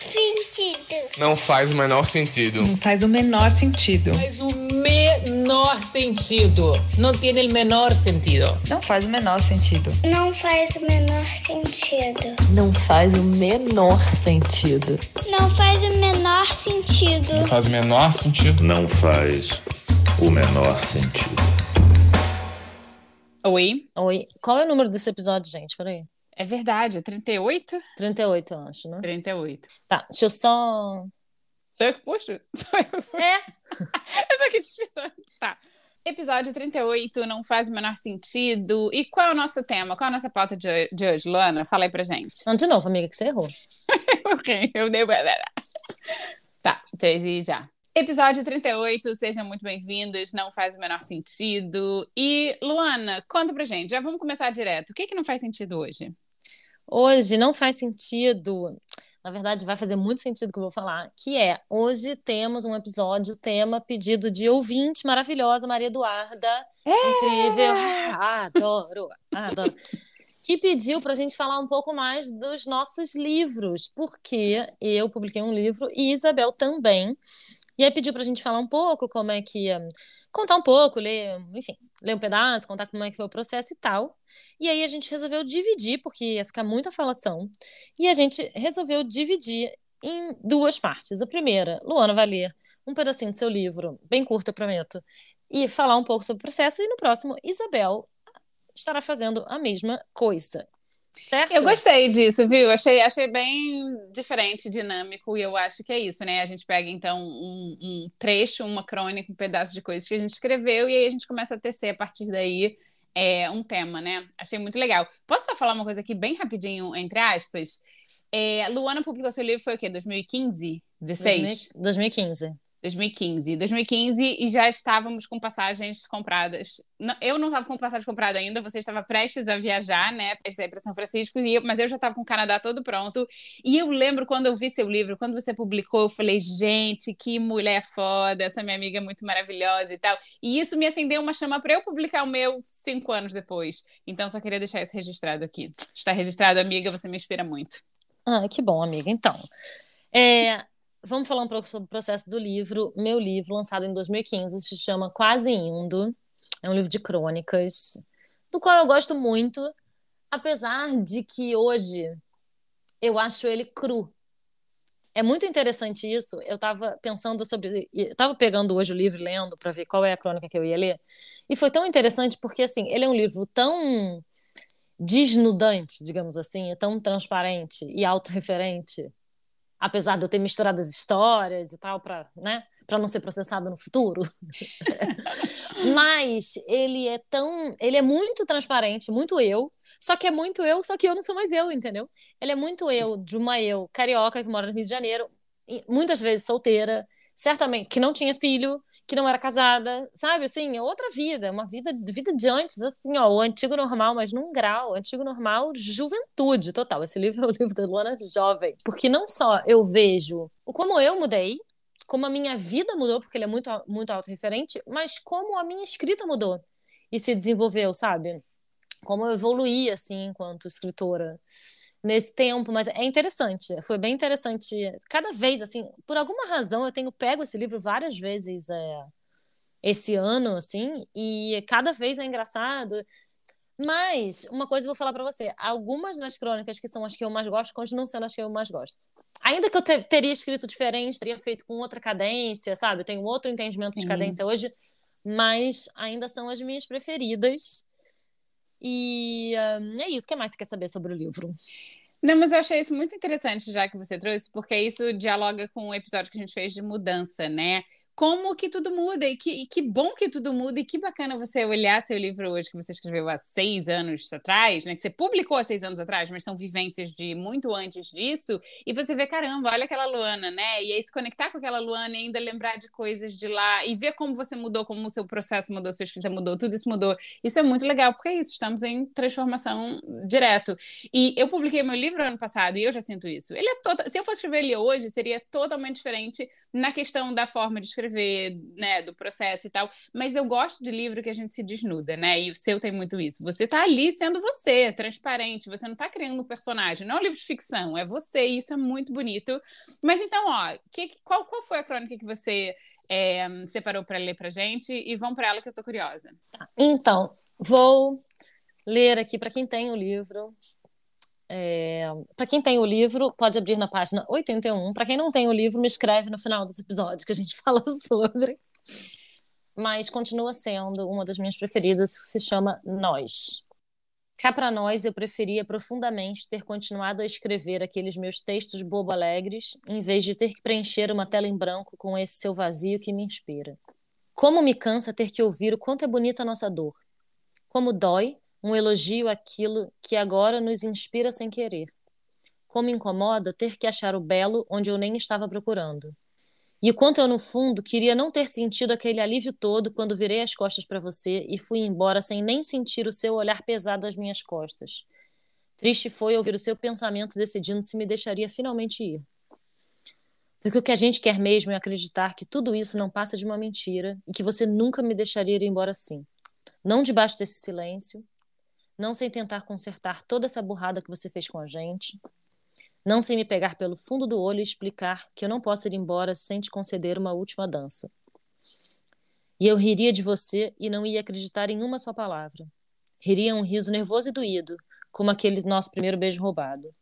sentido. Não faz o menor sentido. Não faz o menor sentido. Faz o menor sentido. Não tem o menor sentido. Não faz o menor sentido. Não faz o menor sentido. Não faz o menor sentido. Não faz o menor sentido. Não faz o menor sentido. Não faz o menor sentido. Oi. Oi. Qual é o número desse episódio, gente? Peraí. É verdade, 38? 38, eu acho, né? 38. Tá, deixa eu só. Sou eu que puxo? Sou eu que É. Eu tô aqui te esperando. Tá. Episódio 38 não faz o menor sentido. E qual é o nosso tema? Qual é a nossa pauta de hoje, Luana? Fala aí pra gente. Não, de novo, amiga, que você errou. ok, eu dei. Tá, três e já. Episódio 38, sejam muito bem-vindos. Não faz o menor sentido. E, Luana, conta pra gente. Já vamos começar direto. O que, que não faz sentido hoje? Hoje não faz sentido. Na verdade, vai fazer muito sentido o que eu vou falar, que é hoje temos um episódio, tema pedido de ouvinte maravilhosa, Maria Eduarda. Incrível. Ah, adoro, adoro. Que pediu para a gente falar um pouco mais dos nossos livros, porque eu publiquei um livro e Isabel também. E aí pediu para a gente falar um pouco como é que ia contar um pouco, ler, enfim, ler um pedaço, contar como é que foi o processo e tal. E aí a gente resolveu dividir, porque ia ficar muita falação, e a gente resolveu dividir em duas partes. A primeira, Luana vai ler um pedacinho do seu livro, bem curto, eu prometo, e falar um pouco sobre o processo, e no próximo, Isabel estará fazendo a mesma coisa. Certo? Eu gostei disso, viu? Achei, achei bem diferente, dinâmico, e eu acho que é isso, né? A gente pega, então, um, um trecho, uma crônica, um pedaço de coisas que a gente escreveu, e aí a gente começa a tecer a partir daí é, um tema, né? Achei muito legal. Posso só falar uma coisa aqui bem rapidinho, entre aspas? É, Luana publicou seu livro, foi o quê? 2015? 16? 2015. 2015. 2015 e já estávamos com passagens compradas. Eu não estava com passagem comprada ainda, você estava prestes a viajar, né? Prestes a ir para São Francisco, eu- mas eu já estava com o Canadá todo pronto. E eu lembro quando eu vi seu livro, quando você publicou, eu falei, gente, que mulher foda, essa minha amiga é muito maravilhosa e tal. E isso me acendeu uma chama para eu publicar o meu cinco anos depois. Então, só queria deixar isso registrado aqui. Está registrado, amiga, você me inspira muito. Ah, que bom, amiga. Então, é, vamos falar um pouco sobre o processo do livro. Meu livro, lançado em 2015, se chama Quase Indo. É um livro de crônicas, do qual eu gosto muito, apesar de que hoje eu acho ele cru. É muito interessante isso. Eu estava pensando sobre. Eu estava pegando hoje o livro lendo para ver qual é a crônica que eu ia ler. E foi tão interessante porque, assim, ele é um livro tão desnudante, digamos assim, é tão transparente e autorreferente, apesar de eu ter misturado as histórias e tal para, né, para não ser processado no futuro. Mas ele é tão, ele é muito transparente, muito eu, só que é muito eu, só que eu não sou mais eu, entendeu? Ele é muito eu, de uma eu carioca que mora no Rio de Janeiro, muitas vezes solteira, certamente que não tinha filho, que não era casada, sabe? Assim, é outra vida, uma vida, vida de antes, assim, ó, o antigo normal, mas num grau, antigo normal, juventude total. Esse livro é o livro da Luana jovem, porque não só eu vejo o como eu mudei, como a minha vida mudou, porque ele é muito, muito autorreferente, mas como a minha escrita mudou e se desenvolveu, sabe? Como eu evoluí, assim, enquanto escritora nesse tempo, mas é interessante, foi bem interessante. Cada vez, assim, por alguma razão, eu tenho pego esse livro várias vezes é, esse ano, assim, e cada vez é engraçado. Mas, uma coisa eu vou falar para você: algumas das crônicas que são as que eu mais gosto continuam sendo as que eu mais gosto. Ainda que eu te teria escrito diferente, teria feito com outra cadência, sabe? Eu tenho outro entendimento de Sim. cadência hoje, mas ainda são as minhas preferidas. E hum, é isso. O que mais você quer saber sobre o livro? Não, mas eu achei isso muito interessante já que você trouxe, porque isso dialoga com o episódio que a gente fez de mudança, né? Como que tudo muda e que, e que bom que tudo muda e que bacana você olhar seu livro hoje que você escreveu há seis anos atrás, né? Que você publicou há seis anos atrás, mas são vivências de muito antes disso e você vê caramba, olha aquela Luana, né? E aí se conectar com aquela Luana e ainda lembrar de coisas de lá e ver como você mudou, como o seu processo mudou, sua escrita mudou, tudo isso mudou. Isso é muito legal porque é isso, estamos em transformação direto. E eu publiquei meu livro ano passado e eu já sinto isso. Ele é total, se eu fosse escrever ele hoje seria totalmente diferente na questão da forma de escrever escrever, né, do processo e tal, mas eu gosto de livro que a gente se desnuda, né? E o seu tem muito isso. Você tá ali sendo você, transparente, você não tá criando um personagem, não é um livro de ficção, é você, e isso é muito bonito. Mas então, ó, que, qual, qual foi a crônica que você é, separou para ler pra gente? E vamos para ela que eu tô curiosa. Tá. Então, vou ler aqui para quem tem o livro. É, para quem tem o livro, pode abrir na página 81. Para quem não tem o livro, me escreve no final dos episódios que a gente fala sobre. Mas continua sendo uma das minhas preferidas, que se chama Nós. Cá para nós, eu preferia profundamente ter continuado a escrever aqueles meus textos bobo-alegres, em vez de ter que preencher uma tela em branco com esse seu vazio que me inspira. Como me cansa ter que ouvir o quanto é bonita a nossa dor. Como dói um elogio àquilo que agora nos inspira sem querer. Como incomoda ter que achar o belo onde eu nem estava procurando. E o quanto eu, no fundo, queria não ter sentido aquele alívio todo quando virei as costas para você e fui embora sem nem sentir o seu olhar pesado às minhas costas. Triste foi ouvir o seu pensamento decidindo se me deixaria finalmente ir. Porque o que a gente quer mesmo é acreditar que tudo isso não passa de uma mentira e que você nunca me deixaria ir embora assim. Não debaixo desse silêncio, não sem tentar consertar toda essa burrada que você fez com a gente, não sem me pegar pelo fundo do olho e explicar que eu não posso ir embora sem te conceder uma última dança. E eu riria de você e não ia acreditar em uma só palavra. Riria um riso nervoso e doído, como aquele nosso primeiro beijo roubado.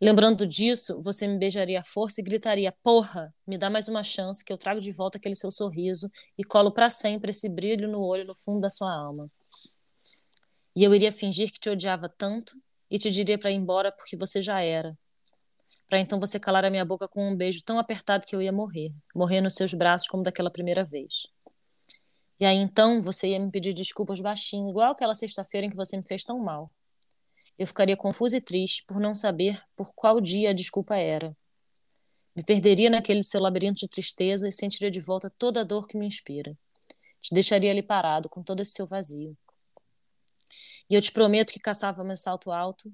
Lembrando disso, você me beijaria à força e gritaria: Porra, me dá mais uma chance que eu trago de volta aquele seu sorriso e colo para sempre esse brilho no olho no fundo da sua alma. E eu iria fingir que te odiava tanto e te diria para ir embora porque você já era. Para então você calar a minha boca com um beijo tão apertado que eu ia morrer, morrer nos seus braços como daquela primeira vez. E aí então você ia me pedir desculpas baixinho, igual aquela sexta-feira em que você me fez tão mal. Eu ficaria confusa e triste por não saber por qual dia a desculpa era. Me perderia naquele seu labirinto de tristeza e sentiria de volta toda a dor que me inspira. Te deixaria ali parado, com todo esse seu vazio. E eu te prometo que caçava meu salto alto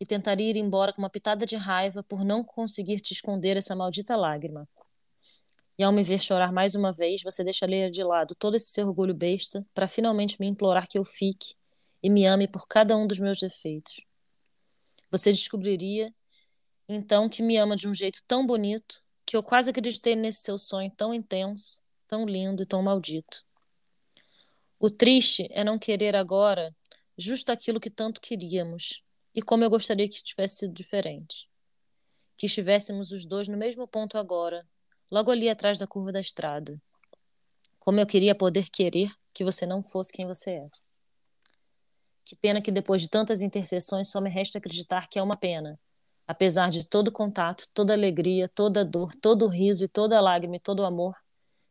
e tentaria ir embora com uma pitada de raiva por não conseguir te esconder essa maldita lágrima. E ao me ver chorar mais uma vez, você deixa ler de lado todo esse seu orgulho besta para finalmente me implorar que eu fique e me ame por cada um dos meus defeitos. Você descobriria então que me ama de um jeito tão bonito que eu quase acreditei nesse seu sonho tão intenso, tão lindo e tão maldito. O triste é não querer agora justo aquilo que tanto queríamos, e como eu gostaria que tivesse sido diferente. Que estivéssemos os dois no mesmo ponto agora, logo ali atrás da curva da estrada. Como eu queria poder querer que você não fosse quem você é. Que pena que depois de tantas intercessões só me resta acreditar que é uma pena. Apesar de todo contato, toda alegria, toda dor, todo riso e toda lágrima e todo amor,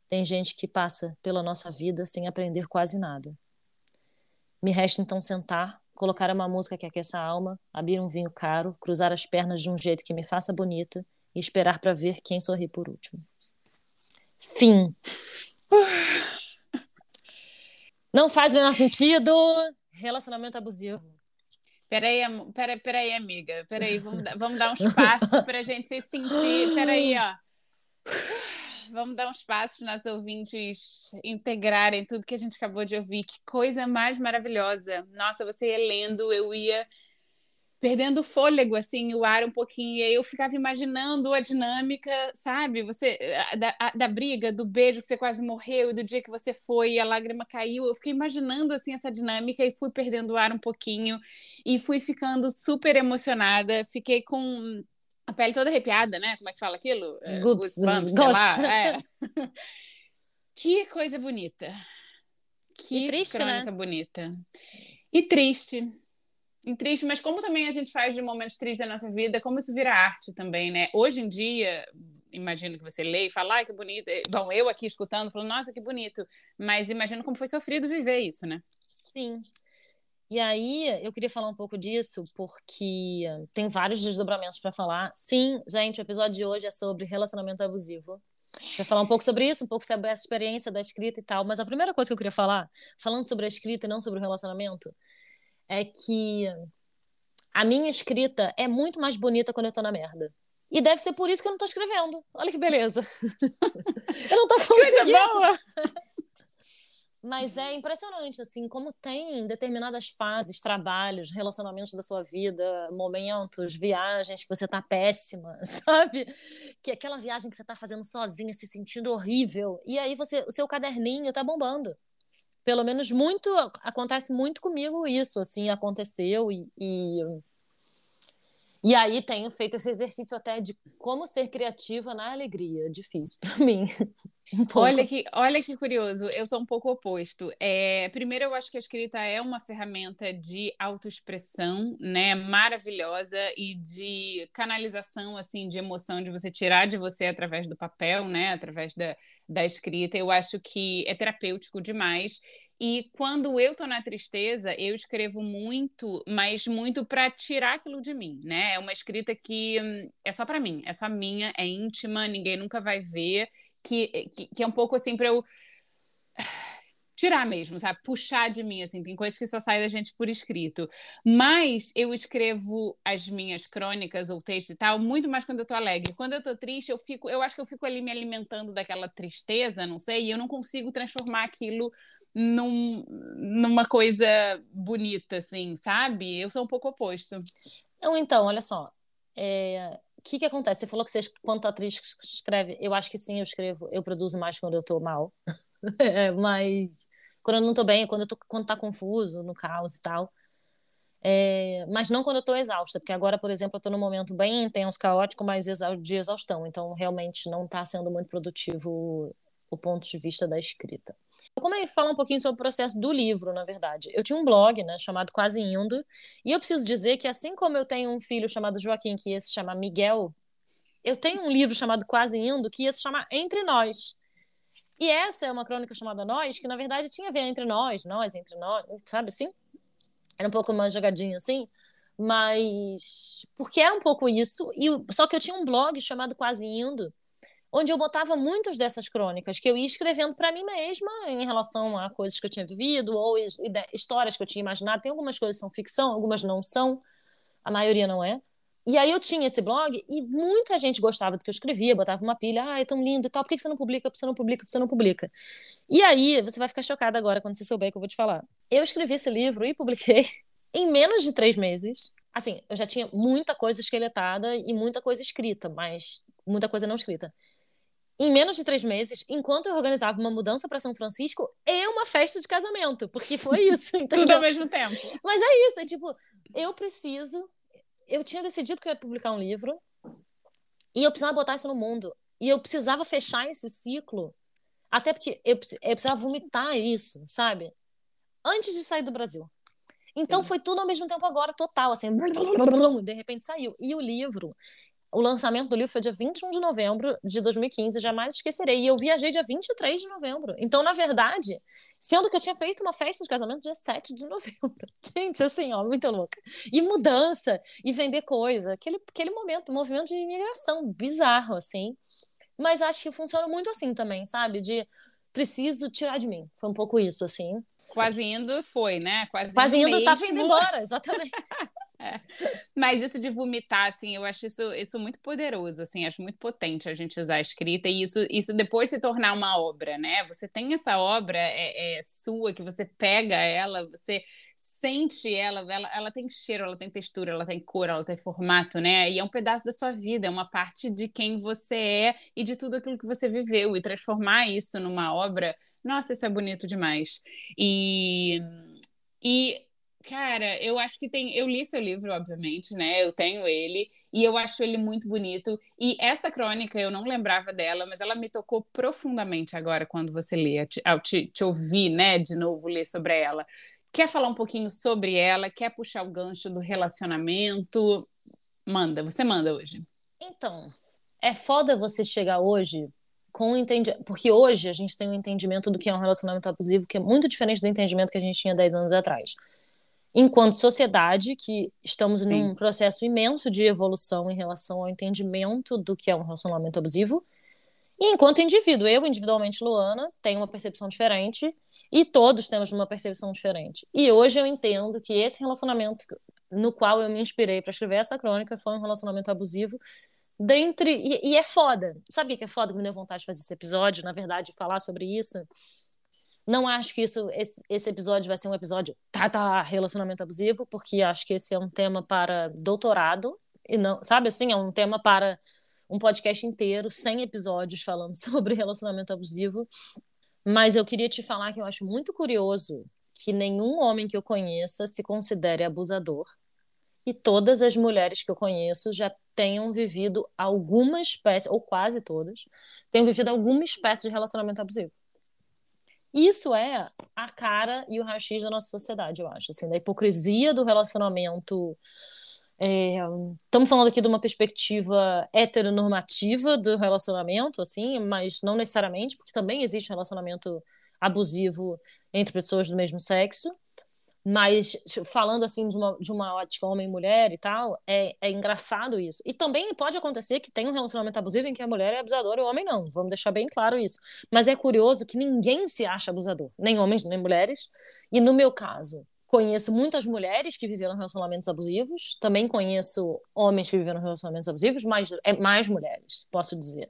tem gente que passa pela nossa vida sem aprender quase nada. Me resta então sentar, colocar uma música que aqueça a alma, abrir um vinho caro, cruzar as pernas de um jeito que me faça bonita e esperar para ver quem sorri por último. Fim. Não faz o menor sentido. Relacionamento abusivo. Peraí, peraí, peraí, amiga. Peraí, vamos, vamos dar um espaço para a gente se sentir. Peraí, ó vamos dar um espaço para os nossos ouvintes integrarem tudo que a gente acabou de ouvir. Que coisa mais maravilhosa. Nossa, você ia lendo, eu ia perdendo o fôlego, assim, o ar um pouquinho. E aí eu ficava imaginando a dinâmica, sabe? Você da, da briga, do beijo que você quase morreu, e do dia que você foi e a lágrima caiu. Eu fiquei imaginando assim essa dinâmica e fui perdendo o ar um pouquinho e fui ficando super emocionada. Fiquei com a pele toda arrepiada, né? Como é que fala aquilo? É, Goops, Goosebumps, é. que coisa bonita. Que e triste, crônica né? bonita. E triste. E triste, mas como também a gente faz de momentos tristes da nossa vida, como isso vira arte também, né? Hoje em dia, imagino que você lê e fala, ai, que bonito. Bom, eu aqui escutando, falando, nossa, que bonito. Mas imagino como foi sofrido viver isso, né? Sim. E aí, eu queria falar um pouco disso, porque tem vários desdobramentos para falar. Sim, gente, o episódio de hoje é sobre relacionamento abusivo. Vai falar um pouco sobre isso, um pouco sobre essa experiência da escrita e tal. Mas a primeira coisa que eu queria falar, falando sobre a escrita e não sobre o relacionamento, é que a minha escrita é muito mais bonita quando eu tô na merda. E deve ser por isso que eu não tô escrevendo. Olha que beleza. eu não tô conseguindo. Coisa boa! Mas é impressionante, assim, como tem determinadas fases, trabalhos, relacionamentos da sua vida, momentos, viagens que você tá péssima, sabe? Que aquela viagem que você tá fazendo sozinha, se sentindo horrível. E aí você, o seu caderninho tá bombando. Pelo menos muito, acontece muito comigo isso, assim, aconteceu e, e e aí tenho feito esse exercício até de como ser criativa na alegria. Difícil para mim. Olha, que, olha que curioso, eu sou um pouco oposto. É, primeiro, eu acho que a escrita é uma ferramenta de autoexpressão, né? Maravilhosa e de canalização, assim, de emoção, de você tirar de você através do papel, né? Através da, da escrita. Eu acho que é terapêutico demais. E quando eu tô na tristeza, eu escrevo muito, mas muito para tirar aquilo de mim, né? É uma escrita que hum, é só para mim, é só minha, é íntima, ninguém nunca vai ver que, que, que é um pouco assim para eu tirar mesmo, sabe? Puxar de mim, assim, tem coisas que só saem da gente por escrito. Mas eu escrevo as minhas crônicas ou textos e tal, muito mais quando eu tô alegre. Quando eu tô triste, eu fico, eu acho que eu fico ali me alimentando daquela tristeza, não sei, e eu não consigo transformar aquilo num, numa coisa bonita, assim, sabe? Eu sou um pouco oposto. Não, então, olha só. É, que, que acontece? Você falou que você, quando atriz escreve, eu acho que sim, eu escrevo, eu produzo mais quando eu tô mal. é, mas quando eu não tô bem, quando eu tô, quando tá confuso, no caos e tal. É, mas não quando eu tô exausta, porque agora, por exemplo, eu tô num momento bem intenso, caótico, mas de exaustão. Então, realmente não tá sendo muito produtivo o ponto de vista da escrita. Como é falar um pouquinho sobre o processo do livro, na verdade. Eu tinha um blog, né, chamado Quase Indo, e eu preciso dizer que assim como eu tenho um filho chamado Joaquim que ia se chamar Miguel, eu tenho um livro chamado Quase Indo que ia se chamar Entre Nós. E essa é uma crônica chamada Nós, que na verdade tinha a ver entre nós, nós, entre nós, sabe assim? Era um pouco uma jogadinha assim, mas porque é um pouco isso, e só que eu tinha um blog chamado Quase Indo, onde eu botava muitas dessas crônicas que eu ia escrevendo para mim mesma em relação a coisas que eu tinha vivido ou histórias que eu tinha imaginado. Tem algumas coisas que são ficção, algumas não são, a maioria não é. E aí eu tinha esse blog e muita gente gostava do que eu escrevia, botava uma pilha, ah, é tão lindo e tal, por que você não publica, por que você não publica, por que você não publica? E aí você vai ficar chocada agora quando você souber que eu vou te falar. Eu escrevi esse livro e publiquei em menos de três meses. Assim, eu já tinha muita coisa esqueletada e muita coisa escrita, mas muita coisa não escrita em menos de três meses, enquanto eu organizava uma mudança para São Francisco e uma festa de casamento, porque foi isso. Tudo ao mesmo tempo. Mas é isso, é tipo, eu preciso. Eu tinha decidido que eu ia publicar um livro e eu precisava botar isso no mundo. E eu precisava fechar esse ciclo, até porque eu, eu precisava vomitar isso, sabe? Antes de sair do Brasil. Então Sim. foi tudo ao mesmo tempo agora, total, assim, de repente saiu. E o livro, o lançamento do livro foi dia 21 de novembro de 2015, jamais esquecerei. E eu viajei dia 23 de novembro. Então, na verdade, sendo que eu tinha feito uma festa de casamento dia 7 de novembro. Gente, assim, ó, muito louca. E mudança, e vender coisa. Aquele, aquele momento, movimento de imigração bizarro, assim. Mas acho que funciona muito assim também, sabe? De preciso tirar de mim. Foi um pouco isso, assim. Quase indo foi, né? Quase, Quase indo, indo tava indo embora, exatamente. É. Mas isso de vomitar, assim, eu acho isso, isso muito poderoso, assim, acho muito potente a gente usar a escrita e isso, isso depois se tornar uma obra, né? Você tem essa obra é, é sua, que você pega ela, você sente ela, ela, ela tem cheiro, ela tem textura, ela tem cor, ela tem formato, né? E é um pedaço da sua vida, é uma parte de quem você é e de tudo aquilo que você viveu e transformar isso numa obra, nossa, isso é bonito demais. E e Cara, eu acho que tem. Eu li seu livro, obviamente, né? Eu tenho ele e eu acho ele muito bonito. E essa crônica eu não lembrava dela, mas ela me tocou profundamente agora quando você lê, ao te, te ouvir, né? De novo ler sobre ela. Quer falar um pouquinho sobre ela? Quer puxar o gancho do relacionamento? Manda, você manda hoje. Então, é foda você chegar hoje com um entendimento. Porque hoje a gente tem um entendimento do que é um relacionamento abusivo que é muito diferente do entendimento que a gente tinha 10 anos atrás. Enquanto sociedade, que estamos Sim. num processo imenso de evolução em relação ao entendimento do que é um relacionamento abusivo. E enquanto indivíduo, eu individualmente, Luana, tenho uma percepção diferente e todos temos uma percepção diferente. E hoje eu entendo que esse relacionamento no qual eu me inspirei para escrever essa crônica foi um relacionamento abusivo dentre e, e, é foda. Sabe o que é foda que me deu vontade de fazer esse episódio, na verdade, falar sobre isso? Não acho que isso esse, esse episódio vai ser um episódio tá tá relacionamento abusivo, porque acho que esse é um tema para doutorado e não, sabe assim, é um tema para um podcast inteiro, 100 episódios falando sobre relacionamento abusivo. Mas eu queria te falar que eu acho muito curioso que nenhum homem que eu conheça se considere abusador. E todas as mulheres que eu conheço já tenham vivido alguma espécie, ou quase todas, tenham vivido alguma espécie de relacionamento abusivo. Isso é a cara e o raio-x da nossa sociedade, eu acho, assim, da hipocrisia do relacionamento. É, estamos falando aqui de uma perspectiva heteronormativa do relacionamento, assim, mas não necessariamente, porque também existe relacionamento abusivo entre pessoas do mesmo sexo. Mas falando assim de uma, de uma ótica homem-mulher e tal, é, é engraçado isso. E também pode acontecer que tenha um relacionamento abusivo em que a mulher é abusadora e o homem não. Vamos deixar bem claro isso. Mas é curioso que ninguém se acha abusador, nem homens nem mulheres. E no meu caso, conheço muitas mulheres que viveram relacionamentos abusivos, também conheço homens que viveram relacionamentos abusivos, mas é mais mulheres, posso dizer.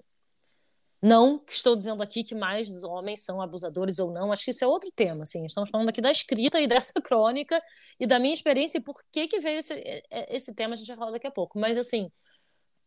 Não que estou dizendo aqui que mais homens são abusadores ou não, acho que isso é outro tema, assim. Estamos falando aqui da escrita e dessa crônica e da minha experiência e por que que veio esse, é, é, esse tema, a gente vai falar daqui a pouco. Mas, assim,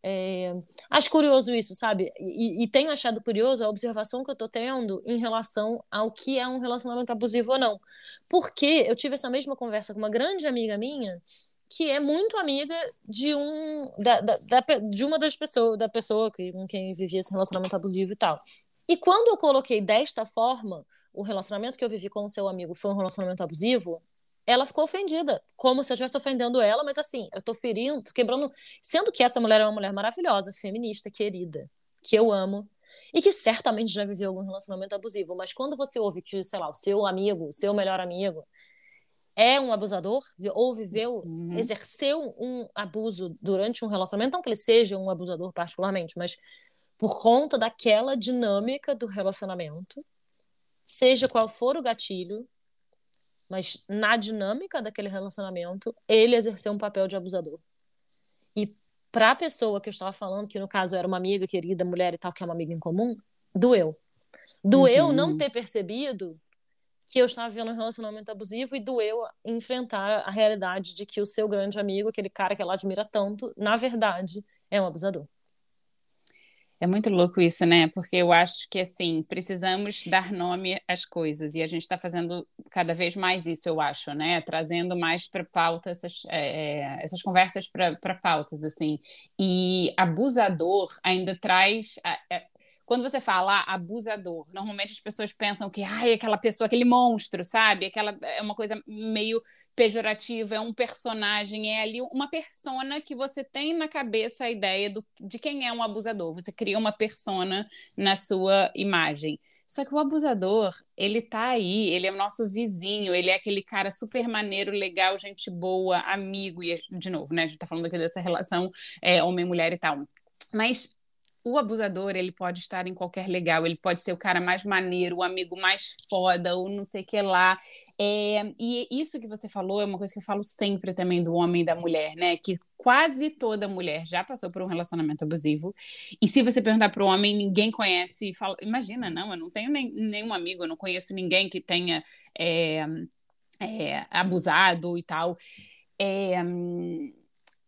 é... acho curioso isso, sabe? E, e, tenho achado curioso a observação que eu estou tendo em relação ao que é um relacionamento abusivo ou não. Porque eu tive essa mesma conversa com uma grande amiga minha que é muito amiga de um da, da, da, de uma das pessoas da pessoa com quem vivia esse relacionamento abusivo e tal. E quando eu coloquei desta forma, o relacionamento que eu vivi com o seu amigo foi um relacionamento abusivo, ela ficou ofendida, como se eu estivesse ofendendo ela, mas assim, eu tô ferindo, tô quebrando, sendo que essa mulher é uma mulher maravilhosa, feminista, querida, que eu amo, e que certamente já viveu algum relacionamento abusivo, mas quando você ouve que, sei lá, o seu amigo, o seu melhor amigo, é um abusador ou viveu, uhum. exerceu um abuso durante um relacionamento, não que ele seja um abusador particularmente, mas por conta daquela dinâmica do relacionamento, seja qual for o gatilho, mas na dinâmica daquele relacionamento, ele exerceu um papel de abusador. E para a pessoa que eu estava falando, que no caso era uma amiga querida, mulher e tal, que é uma amiga em comum, doeu. Doeu uhum. não ter percebido que eu estava vivendo um relacionamento abusivo e doeu enfrentar a realidade de que o seu grande amigo, aquele cara que ela admira tanto, na verdade, é um abusador. É muito louco isso, né? Porque eu acho que, assim, precisamos dar nome às coisas e a gente está fazendo cada vez mais isso, eu acho, né? Trazendo mais para pauta essas, é, é essas conversas para pautas, assim. E abusador ainda traz. É, quando você fala ah, abusador, normalmente as pessoas pensam que ai, aquela pessoa, aquele monstro, sabe? Aquela é uma coisa meio pejorativa, é um personagem, é ali uma persona que você tem na cabeça a ideia do, de quem é um abusador. Você cria uma persona na sua imagem. Só que o abusador, ele tá aí, ele é o nosso vizinho, ele é aquele cara super maneiro, legal, gente boa, amigo, e de novo, né? A gente tá falando aqui dessa relação é, homem-mulher e tal. Mas o abusador, ele pode estar em qualquer legal, ele pode ser o cara mais maneiro, o amigo mais foda, ou não sei o que lá. É, e isso que você falou é uma coisa que eu falo sempre também do homem e da mulher, né? Que quase toda mulher já passou por um relacionamento abusivo. E se você perguntar para o homem, ninguém conhece. Fala, Imagina, não, eu não tenho nem, nenhum amigo, eu não conheço ninguém que tenha é, é, abusado e tal. É,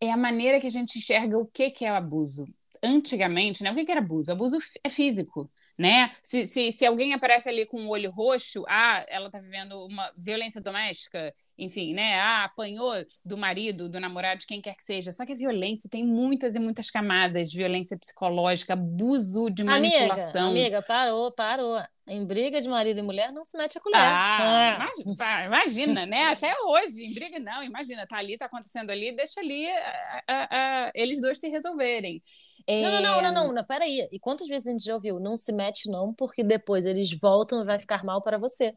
é a maneira que a gente enxerga o que, que é o abuso antigamente, né? O que, era abuso? Abuso é físico, né? Se, se, se alguém aparece ali com o olho roxo, ah, ela está vivendo uma violência doméstica. Enfim, né? Ah, apanhou do marido, do namorado, de quem quer que seja. Só que a violência tem muitas e muitas camadas: violência psicológica, abuso de manipulação. Amiga, amiga, parou, parou. Em briga de marido e mulher não se mete a colher. Ah, imagina, imagina, né? Até hoje, em briga não, imagina, tá ali, tá acontecendo ali, deixa ali a, a, a, eles dois se resolverem. É... Não, não, não, não, não, não, peraí. E quantas vezes a gente já ouviu? Não se mete não, porque depois eles voltam e vai ficar mal para você.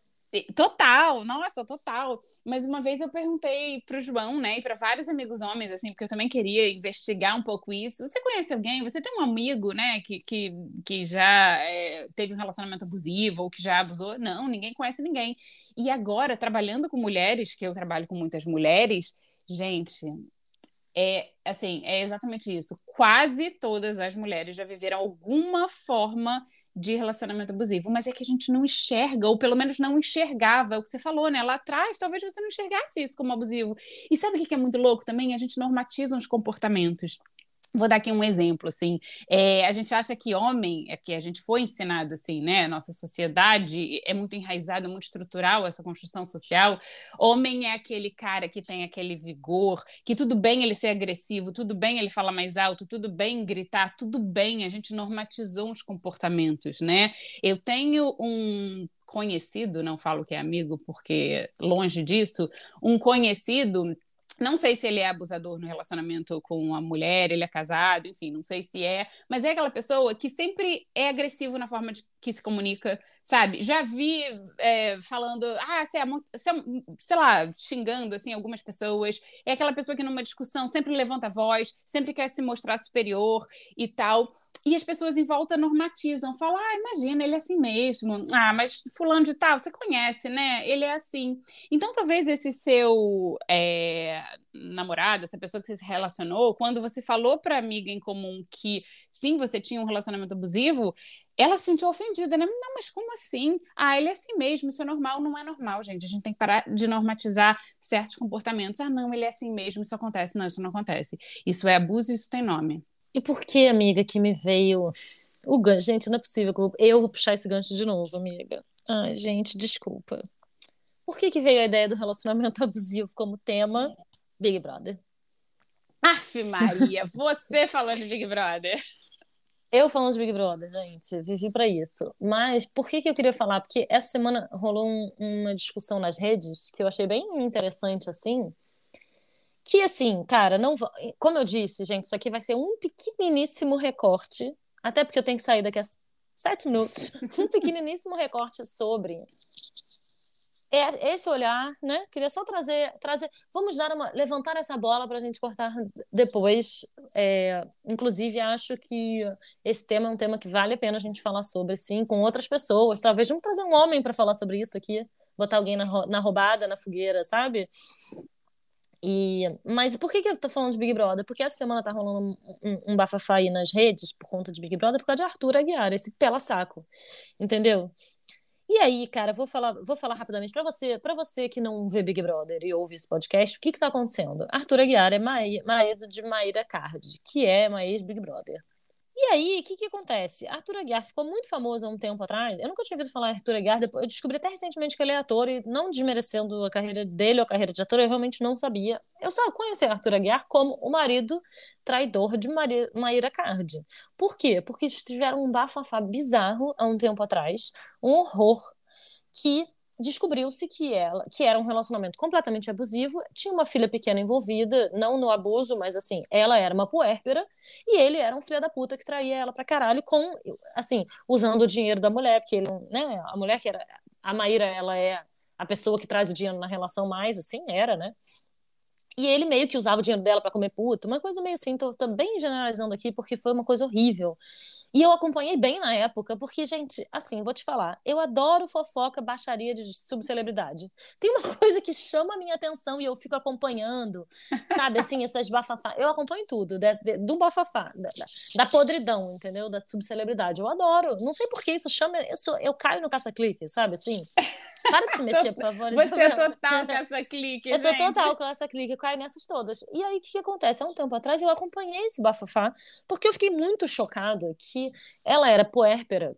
Total, nossa, total. Mas uma vez eu perguntei para o João, né, e para vários amigos homens, assim, porque eu também queria investigar um pouco isso. Você conhece alguém? Você tem um amigo, né, que, que, que já é, teve um relacionamento abusivo ou que já abusou? Não, ninguém conhece ninguém. E agora, trabalhando com mulheres, que eu trabalho com muitas mulheres, gente, é assim, é exatamente isso. Quase todas as mulheres já viveram alguma forma de relacionamento abusivo, mas é que a gente não enxerga, ou pelo menos não enxergava, é o que você falou, né? Lá atrás, talvez você não enxergasse isso como abusivo. E sabe o que é muito louco também? A gente normatiza os comportamentos. Vou dar aqui um exemplo, assim, é, a gente acha que homem, é que a gente foi ensinado assim, né, nossa sociedade é muito enraizada, muito estrutural essa construção social, homem é aquele cara que tem aquele vigor, que tudo bem ele ser agressivo, tudo bem ele falar mais alto, tudo bem gritar, tudo bem, a gente normatizou uns comportamentos, né, eu tenho um conhecido, não falo que é amigo porque longe disso, um conhecido não sei se ele é abusador no relacionamento com a mulher, ele é casado, enfim, não sei se é, mas é aquela pessoa que sempre é agressivo na forma de que se comunica, sabe? Já vi é, falando, ah, você é, você é, sei lá, xingando assim algumas pessoas. É aquela pessoa que numa discussão sempre levanta a voz, sempre quer se mostrar superior e tal. E as pessoas em volta normatizam, falam, ah, imagina, ele é assim mesmo. Ah, mas fulano de tal, você conhece, né? Ele é assim. Então, talvez esse seu é, namorado, essa pessoa que você se relacionou, quando você falou para amiga em comum que sim, você tinha um relacionamento abusivo, ela se sentiu ofendida, né? Não, mas como assim? Ah, ele é assim mesmo, isso é normal, não é normal, gente. A gente tem que parar de normatizar certos comportamentos. Ah, não, ele é assim mesmo, isso acontece. Não, isso não acontece. Isso é abuso isso tem nome. E por que, amiga, que me veio o gancho? Gente, não é possível que eu vou puxar esse gancho de novo, amiga. Ai, gente, desculpa. Por que, que veio a ideia do relacionamento abusivo como tema? Big Brother. Aff, Maria, você falando de Big Brother. Eu falando de Big Brother, gente, vivi para isso. Mas por que, que eu queria falar? Porque essa semana rolou um, uma discussão nas redes que eu achei bem interessante, assim. Que, assim, cara, não. Como eu disse, gente, isso aqui vai ser um pequeniníssimo recorte. Até porque eu tenho que sair daqui a sete minutos. um pequeniníssimo recorte sobre esse olhar, né? Queria só trazer, trazer, vamos dar uma, levantar essa bola para a gente cortar depois. É, inclusive, acho que esse tema é um tema que vale a pena a gente falar sobre, sim, com outras pessoas. Talvez vamos trazer um homem para falar sobre isso aqui, botar alguém na, na roubada, na fogueira, sabe? E, mas por que, que eu tô falando de Big Brother? Porque essa semana tá rolando um, um, bafafá aí nas redes por conta de Big Brother por causa de Arthur Aguiar, esse pela saco. Entendeu? E aí, cara, vou falar, vou falar rapidamente para você, para você que não vê Big Brother e ouve esse podcast, o que que tá acontecendo? Arthur Aguiar é marido de Maíra Card, que é uma ex-Big Brother. E aí, o que, que acontece? Arthur Aguiar ficou muito famoso há um tempo atrás. Eu nunca tinha ouvido falar Arthur Aguiar, eu descobri até recentemente que ele é ator, e não desmerecendo a carreira dele ou a carreira de ator, eu realmente não sabia. Eu só conheci Arthur Aguiar como o marido traidor de Maria, Maíra Card. Por quê? Porque eles tiveram um bafafá bizarro há um tempo atrás, um horror que descobriu-se que ela que era um relacionamento completamente abusivo, tinha uma filha pequena envolvida, não no abuso, mas assim, ela era uma puérpera e ele era um filho da puta que traía ela pra caralho com assim, usando o dinheiro da mulher, porque ele, né, a mulher que era a Maíra, ela é a pessoa que traz o dinheiro na relação mais assim, era, né? E ele meio que usava o dinheiro dela para comer puta, uma coisa meio assim, tô também generalizando aqui porque foi uma coisa horrível. E eu acompanhei bem na época, porque, gente, assim, vou te falar, eu adoro fofoca, baixaria de subcelebridade. Tem uma coisa que chama a minha atenção e eu fico acompanhando, sabe, assim, essas bafafá. Eu acompanho tudo, de, de, do bafafá, da, da, podridão, entendeu? Da subcelebridade. Eu adoro. Não sei por que isso chama. Eu, sou, eu caio no caça-clique, sabe, assim? Para de se mexer, por favor. Você é total caça-clique, Eu sou total caça-clique, eu caio nessas todas. E aí, o que, que acontece? Há um tempo atrás, eu acompanhei esse bafafá, porque eu fiquei muito chocada que ela era puérpera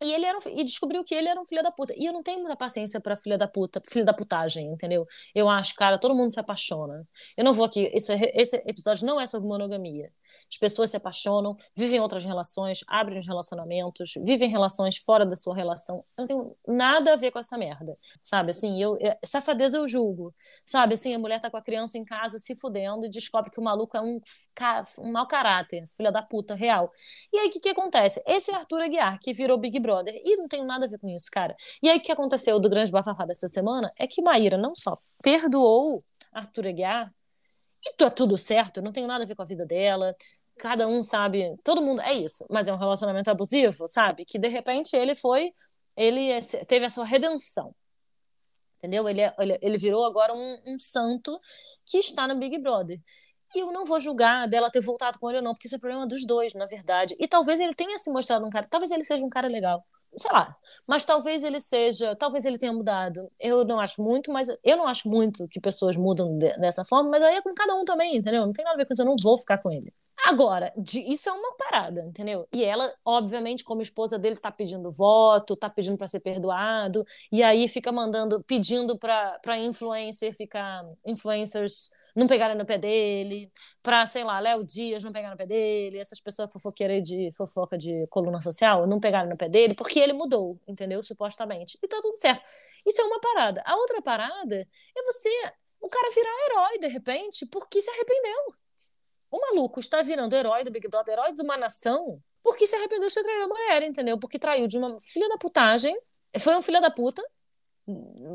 E ele era um, e descobriu que ele era um filho da puta. E eu não tenho muita paciência pra filha da puta, filho da putagem, entendeu? Eu acho, cara, todo mundo se apaixona. Eu não vou aqui. Esse episódio não é sobre monogamia. As pessoas se apaixonam, vivem outras relações, abrem os relacionamentos, vivem relações fora da sua relação. Eu não tenho nada a ver com essa merda, sabe? Assim, eu, eu safadeza eu julgo, sabe? Assim, a mulher tá com a criança em casa se fudendo e descobre que o maluco é um, um mau caráter, filha da puta, real. E aí, o que que acontece? Esse é Arthur Aguiar, que virou Big Brother, e não tem nada a ver com isso, cara. E aí, o que aconteceu do grande bafafá dessa semana é que Maíra não só perdoou Arthur Aguiar, e tá tudo certo, não tem nada a ver com a vida dela, cada um sabe, todo mundo é isso, mas é um relacionamento abusivo, sabe? Que de repente ele foi, ele é, teve a sua redenção. Entendeu? Ele, é, ele, ele virou agora um, um santo que está no Big Brother. E eu não vou julgar dela ter voltado com ele ou não, porque isso é problema dos dois, na verdade. E talvez ele tenha se mostrado um cara, talvez ele seja um cara legal. Sei lá, mas talvez ele seja, talvez ele tenha mudado. Eu não acho muito, mas eu não acho muito que pessoas mudam de, dessa forma, mas aí é com cada um também, entendeu? Não tem nada a ver com isso, eu não vou ficar com ele. Agora, de, isso é uma parada, entendeu? E ela, obviamente, como esposa dele, tá pedindo voto, tá pedindo para ser perdoado, e aí fica mandando, pedindo pra influencer ficar, influencers não pegarem no pé dele, pra, sei lá, Léo Dias não pegar no pé dele, essas pessoas fofoqueiras de fofoca de coluna social não pegaram no pé dele, porque ele mudou, entendeu? Supostamente. E tá tudo certo. Isso é uma parada. A outra parada é você, o cara virar herói de repente, porque se arrependeu. O maluco está virando herói do Big Brother, herói de uma nação, porque se arrependeu de ter traído a mulher, entendeu? Porque traiu de uma filha da putagem, foi um filho da puta.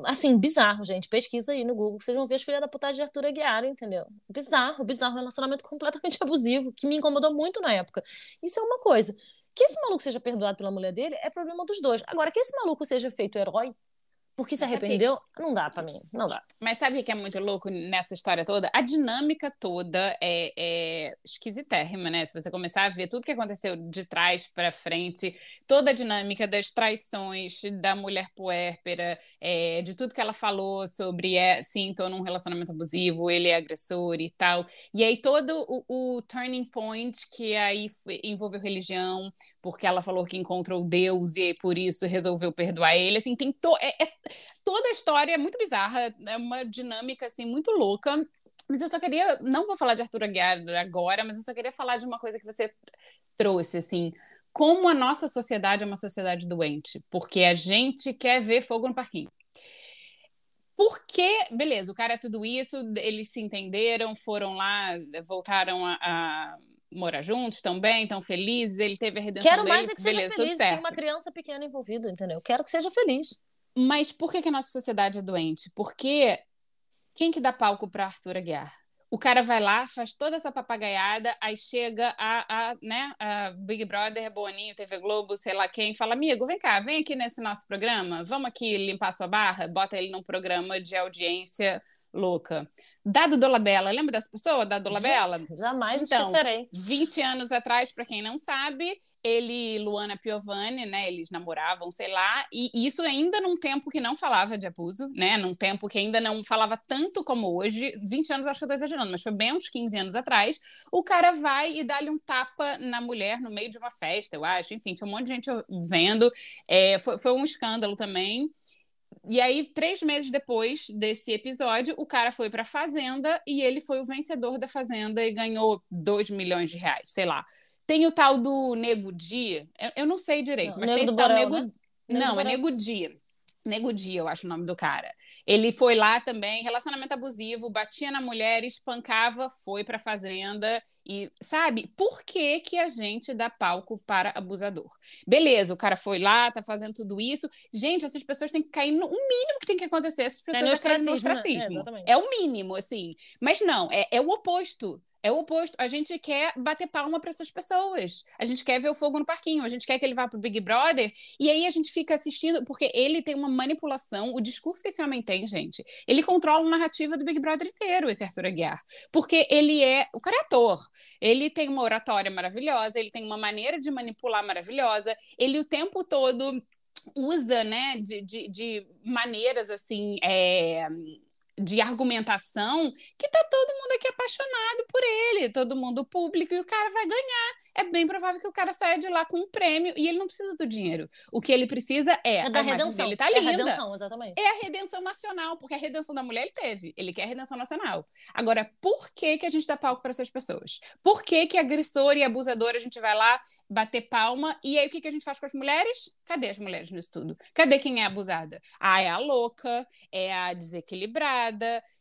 Assim, bizarro, gente. Pesquisa aí no Google, vocês vão ver as filhas da putagem de Arthur Aguiar, entendeu? Bizarro, bizarro. Relacionamento completamente abusivo, que me incomodou muito na época. Isso é uma coisa. Que esse maluco seja perdoado pela mulher dele é problema dos dois. Agora, que esse maluco seja feito herói, porque se arrependeu, não dá para mim, não dá. Mas sabe o que é muito louco nessa história toda? A dinâmica toda é, é esquisitérrima, né? Se você começar a ver tudo que aconteceu de trás para frente, toda a dinâmica das traições da mulher puérpera, é, de tudo que ela falou sobre, é, sim, tô num relacionamento abusivo, ele é agressor e tal. E aí todo o, o turning point que aí envolveu religião, porque ela falou que encontrou Deus e por isso resolveu perdoar ele. Assim, tem to é, é, toda a história é muito bizarra, é uma dinâmica assim muito louca. Mas eu só queria, não vou falar de Arthur Aguiar agora, mas eu só queria falar de uma coisa que você trouxe assim, como a nossa sociedade é uma sociedade doente, porque a gente quer ver fogo no parquinho. Porque, beleza, o cara é tudo isso, eles se entenderam, foram lá, voltaram a, a morar juntos também, estão felizes, ele teve a redenção Quero dele, mais é que seja beleza, feliz, tudo tem certo. uma criança pequena envolvida, entendeu? Quero que seja feliz. Mas por que, que a nossa sociedade é doente? Porque quem que dá palco para Arthur Aguiar? O cara vai lá, faz toda essa papagaiada, aí chega a, a, né, a Big Brother, Boninho, TV Globo, sei lá quem, fala, amigo, vem cá, vem aqui nesse nosso programa, vamos aqui limpar sua barra, bota ele num programa de audiência louca. Dado Dolabella, lembra dessa pessoa, Dado Dolabella? Gente, jamais Então, esquecerei. 20 anos atrás, para quem não sabe, ele e Luana Piovani, né, eles namoravam, sei lá, e isso ainda num tempo que não falava de abuso, né, num tempo que ainda não falava tanto como hoje, 20 anos acho que eu tô exagerando, mas foi bem uns 15 anos atrás, o cara vai e dá-lhe um tapa na mulher no meio de uma festa, eu acho, enfim, tinha um monte de gente vendo, é, foi, foi um escândalo também, e aí, três meses depois desse episódio, o cara foi pra Fazenda e ele foi o vencedor da Fazenda e ganhou 2 milhões de reais, sei lá. Tem o tal do Nego Dia, eu, eu não sei direito, Não, mas tem esse do tal Borel, Nego. né? Não, é. Nego Dia. Nego Dia, eu acho o nome do cara. Ele foi lá também, relacionamento abusivo, batia na mulher, espancava, foi pra fazenda e, sabe, por que que a gente dá palco para abusador? Beleza, o cara foi lá, tá fazendo tudo isso. Gente, essas pessoas têm que cair no o mínimo que tem que acontecer, essas pessoas no é no ostracismo, né? É, ostracismo. exatamente. É o mínimo, assim. Mas não, é, é o oposto. É o oposto. A gente quer bater palma para essas pessoas. A gente quer ver o fogo no parquinho. A gente quer que ele vá pro Big Brother. E aí a gente fica assistindo, porque ele tem uma manipulação. O discurso que esse homem tem, gente, ele controla a narrativa do Big Brother inteiro, esse Arthur Aguiar. Porque ele é. O cara é ator. Ele tem uma oratória maravilhosa, ele tem uma maneira de manipular maravilhosa. Ele o tempo todo usa, né, de, de, de maneiras assim. é, de argumentação que tá todo mundo aqui apaixonado por ele, todo mundo público, e o cara vai ganhar. é bem provável que o cara saia de lá com um prêmio e ele não precisa do dinheiro. O que ele precisa é, É da a redenção. dele tá é a linda. redenção, exatamente. É a redenção nacional, porque a redenção da mulher ele teve. Ele quer a redenção nacional. Agora, por que, que a gente dá palco para essas pessoas? Por que, que agressor e abusador a gente vai lá bater palma e aí o que, que a gente faz com as mulheres? Cadê as mulheres nisso tudo? Cadê quem é abusada? Ah, é a louca, é a desequilibrada.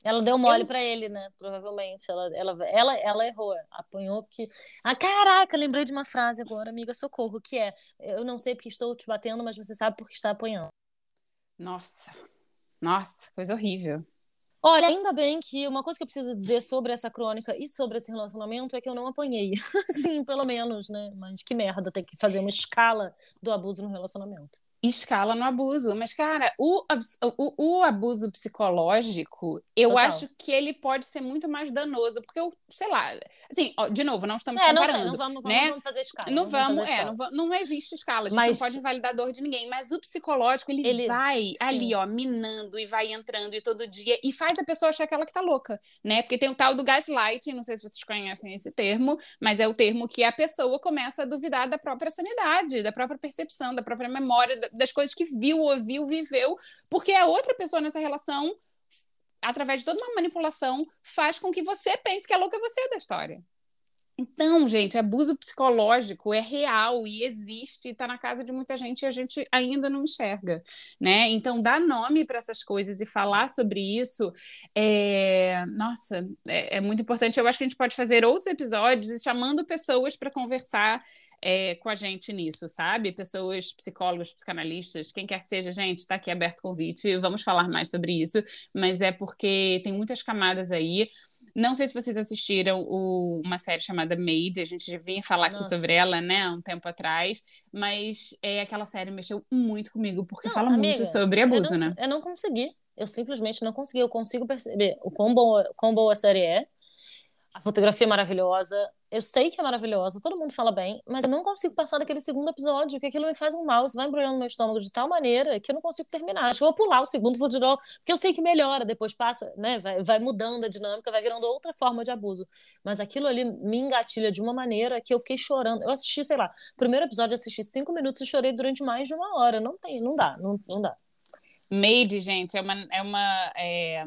Ela deu mole Eu- pra ele, né? Provavelmente. Ela, ela, ela, ela errou, apanhou porque. Ah, caraca, lembrei de uma frase agora, amiga, socorro, que é: Eu não sei porque estou te batendo, mas você sabe porque está apanhando. Nossa, nossa, coisa horrível. Olha, ainda bem que uma coisa que eu preciso dizer sobre essa crônica e sobre esse relacionamento é que eu não apanhei. Sim, pelo menos, né? Mas que merda, tem que fazer uma escala do abuso no relacionamento. Escala no abuso. Mas, cara, o, o, o abuso psicológico, eu Total. acho que ele pode ser muito mais danoso, porque eu, sei lá, assim, ó, de novo, não estamos É, não comparando. sei, não vamos, né? não vamos fazer escala. Não vamos, fazer é, escala. não, va- não existe escala, a gente Mas- não pode invalidar a dor de ninguém, mas o psicológico, ele, Ele- vai sim. ali, ó, minando e vai entrando e todo dia, e faz a pessoa achar que ela que tá louca, né? Porque tem o tal do gaslighting, não sei se vocês conhecem esse termo, mas é o termo que a pessoa começa a duvidar da própria sanidade, da própria percepção, da própria memória, da- das coisas que viu, ouviu, viveu, porque a outra pessoa nessa relação, através de toda uma manipulação, faz com que você pense que a louca é você da história. Então, gente, abuso psicológico é real e existe, está na casa de muita gente e a gente ainda não enxerga, né? Então, dar nome para essas coisas e falar sobre isso é, nossa, é, é muito importante. Eu acho que a gente pode fazer outros episódios chamando pessoas para conversar é, com a gente nisso, sabe? Pessoas, psicólogos, psicanalistas, quem quer que seja, gente, está aqui aberto o convite. Vamos falar mais sobre isso, mas é porque tem muitas camadas aí. Não sei se vocês assistiram o- uma série chamada Made, a gente já vinha falar aqui Nossa. sobre ela, né, um tempo atrás, mas é, aquela série mexeu muito comigo, porque Não, fala amiga, muito sobre abuso, eu não, né? Eu não consegui. Eu simplesmente não consegui. Eu consigo perceber o quão boa, quão boa a série é. A fotografia é maravilhosa. Eu sei que é maravilhosa, todo mundo fala bem, mas eu não consigo passar daquele segundo episódio, porque aquilo me faz um mal. Isso vai embrulhando meu estômago de tal maneira que eu não consigo terminar. Acho que eu vou pular o segundo, vou de novo, porque eu sei que melhora, depois passa, né? Vai, vai mudando a dinâmica, vai virando outra forma de abuso. Mas aquilo ali me engatilha de uma maneira que eu fiquei chorando. Eu assisti, sei lá, primeiro episódio, eu assisti cinco minutos e chorei durante mais de uma hora. Não tem, não dá, não, não dá. Made, gente, é uma, é uma é,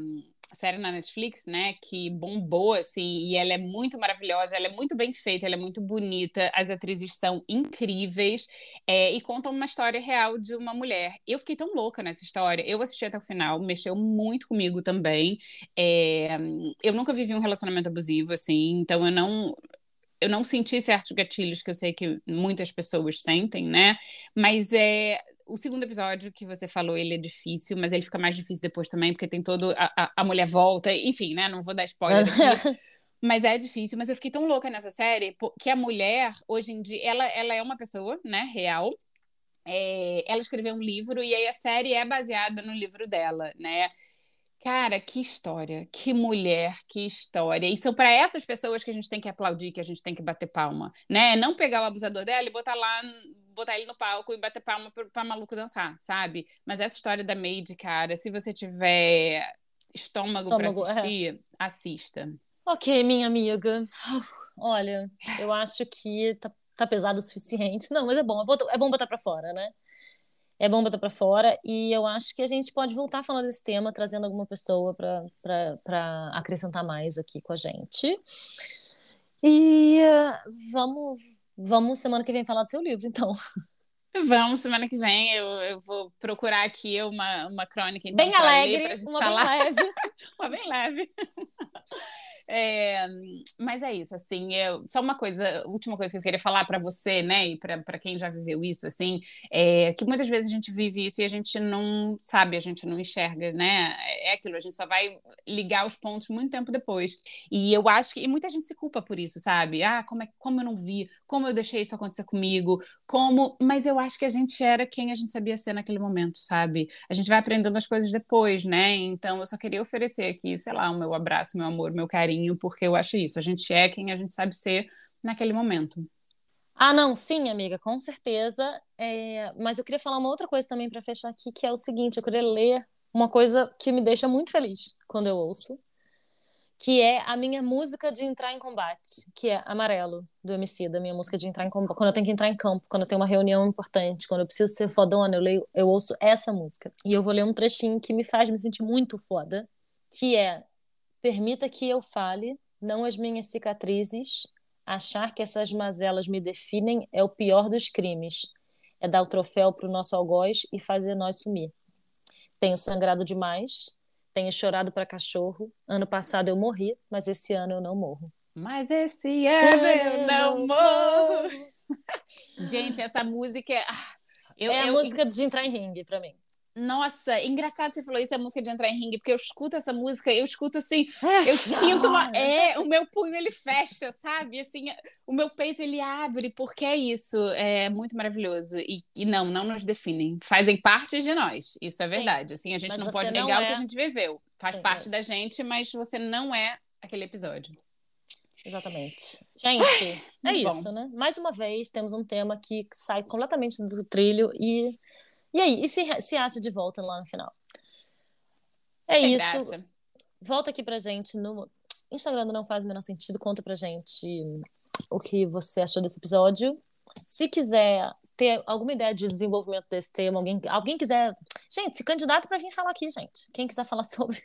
série na Netflix, né, que bombou, assim, e ela é muito maravilhosa, ela é muito bem feita, ela é muito bonita, as atrizes são incríveis, é, e contam uma história real de uma mulher. Eu fiquei tão louca nessa história, eu assisti até o final, mexeu muito comigo também. É, eu nunca vivi um relacionamento abusivo, assim, então eu não eu não senti certos gatilhos que eu sei que muitas pessoas sentem, né? Mas é o segundo episódio que você falou, ele é difícil, mas ele fica mais difícil depois também, porque tem todo a, a, a mulher volta, enfim, né? Não vou dar spoiler aqui. Mas é difícil, mas eu fiquei tão louca nessa série que a mulher, hoje em dia, ela, ela é uma pessoa, né, real. É, ela escreveu um livro e aí a série é baseada no livro dela, né? Cara, que história, que mulher, que história. E são para essas pessoas que a gente tem que aplaudir, que a gente tem que bater palma, né? Não pegar o abusador dela e botar lá, botar ele no palco e bater palma para maluco dançar, sabe? Mas essa história da Maid, cara, se você tiver estômago, para Estômago, é. assistir, assista. Ok, minha amiga. Olha, eu acho que tá, tá pesado o suficiente. Não, mas é bom. É bom, é botar pra fora, né? É bom botar pra fora. E eu acho que a gente pode voltar a falar desse tema, trazendo alguma pessoa pra, pra, pra acrescentar mais aqui com a gente. E eh, vamos, vamos semana que vem falar do seu livro, então. Vamos, semana que vem eu, eu vou procurar aqui uma, uma crônica então, Bem ler, alegre, pra gente uma falar. bem leve. uma bem leve. É, mas é isso, assim, eu, só uma coisa, última coisa que eu queria falar para você, né, e para quem já viveu isso, assim, é que muitas vezes a gente vive isso e a gente não sabe, a gente não enxerga, né, é aquilo, a gente só vai ligar os pontos muito tempo depois, e eu acho que, e muita gente se culpa por isso, sabe, ah, como, é, como eu não vi, como eu deixei isso acontecer comigo, como, mas eu acho que a gente era quem a gente sabia ser naquele momento, sabe, a gente vai aprendendo as coisas depois, né, então eu só queria oferecer aqui, sei lá, o meu abraço, meu amor, meu carinho, porque eu acho isso. A gente é quem a gente sabe ser naquele momento. Ah, não, sim, amiga, com certeza. É, mas eu queria falar uma outra coisa também para fechar aqui, que é o seguinte: eu queria ler uma coisa que me deixa muito feliz quando eu ouço, que é a minha música de entrar em combate, que é Amarelo, do MC, da minha música de entrar em combate. Quando eu tenho que entrar em campo, quando eu tenho uma reunião importante, quando eu preciso ser fodona, eu, leio, eu ouço essa música. E eu vou ler um trechinho que me faz me sentir muito foda, que é Permita que eu fale, não as minhas cicatrizes. Achar que essas mazelas me definem é o pior dos crimes. É dar o troféu pro nosso algoz e fazer nós sumir. Tenho sangrado demais, tenho chorado para cachorro. Ano passado eu morri, mas esse ano eu não morro. Mas esse ano eu não morro. Gente, essa música é. ah, eu- é a eu- música de entrar em ringue pra mim. Nossa, engraçado você falou isso, é a música de entrar em ringue, porque eu escuto essa música, eu escuto assim, eu sinto uma. É, o meu punho ele fecha, sabe? Assim, o meu peito ele abre, porque é isso. É muito maravilhoso. E, e não, não nos definem. Fazem parte de nós. Isso é Sim. verdade. Assim, a gente Mas não pode não negar o é- que a gente viveu. Faz Sim, parte mas- da gente, mas você não é aquele episódio. Exatamente. Gente, é Muito bom. isso, né? Mais uma vez, temos um tema que sai completamente do trilho e. E aí? E se, se acha de volta lá no final? É isso. Volta aqui pra gente no Instagram do Não Faz o Menor Sentido. Conta pra gente o que você achou desse episódio. Se quiser ter alguma ideia de desenvolvimento desse tema, alguém, alguém quiser. Gente, se candidata pra vir falar aqui, gente. Quem quiser falar sobre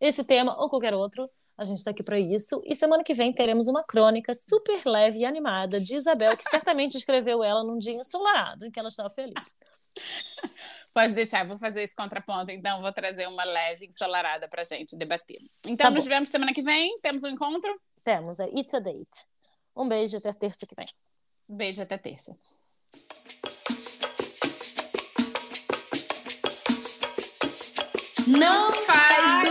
esse tema ou qualquer outro, a gente tá aqui pra isso. E semana que vem teremos uma crônica super leve e animada de Isabel, que certamente escreveu ela num dia ensolarado em que ela estava feliz. Pode deixar, vou fazer esse contraponto, então vou trazer uma leve ensolarada pra gente debater. Então, Tá nos bom. vemos semana que vem, temos um encontro. Temos a It's a Date. Um beijo até terça que vem. Beijo até terça. Não faz